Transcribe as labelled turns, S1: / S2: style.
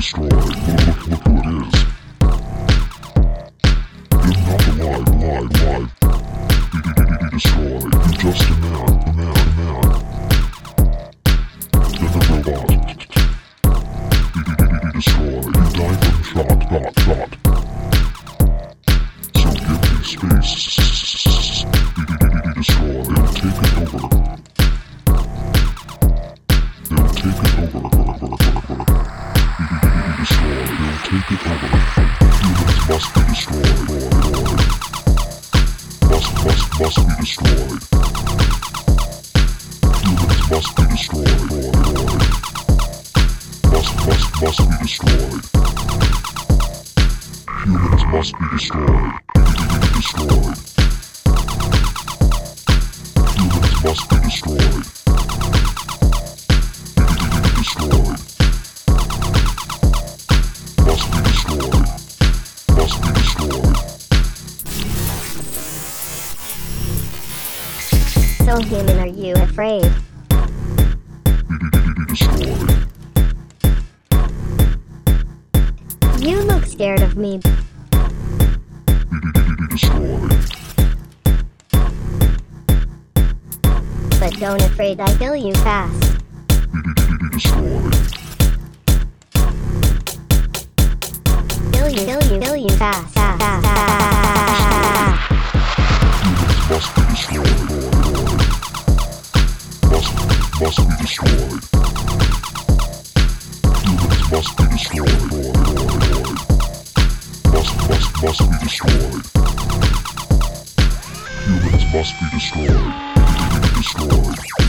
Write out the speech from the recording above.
S1: destroyed. Look, look, look who it is. You're not alive, alive, alive. Be, be, be, be destroyed. You're just a man, a man, a man. In the robot. Be, be, be, be, be destroyed. You die from shot, shot, shot. So give me space. Destroyed. They'll take it over. Humans must be destroyed. Must must must be destroyed. Humans must be destroyed. Must must must be destroyed. Humans must be destroyed.
S2: So human are you afraid? You look scared of me. But don't afraid I kill you fast. Kill you, kill you, kill you fast.
S1: Must, be destroyed. Humans must be destroyed. Must, must, must be destroyed. Humans must be destroyed. Destroyed.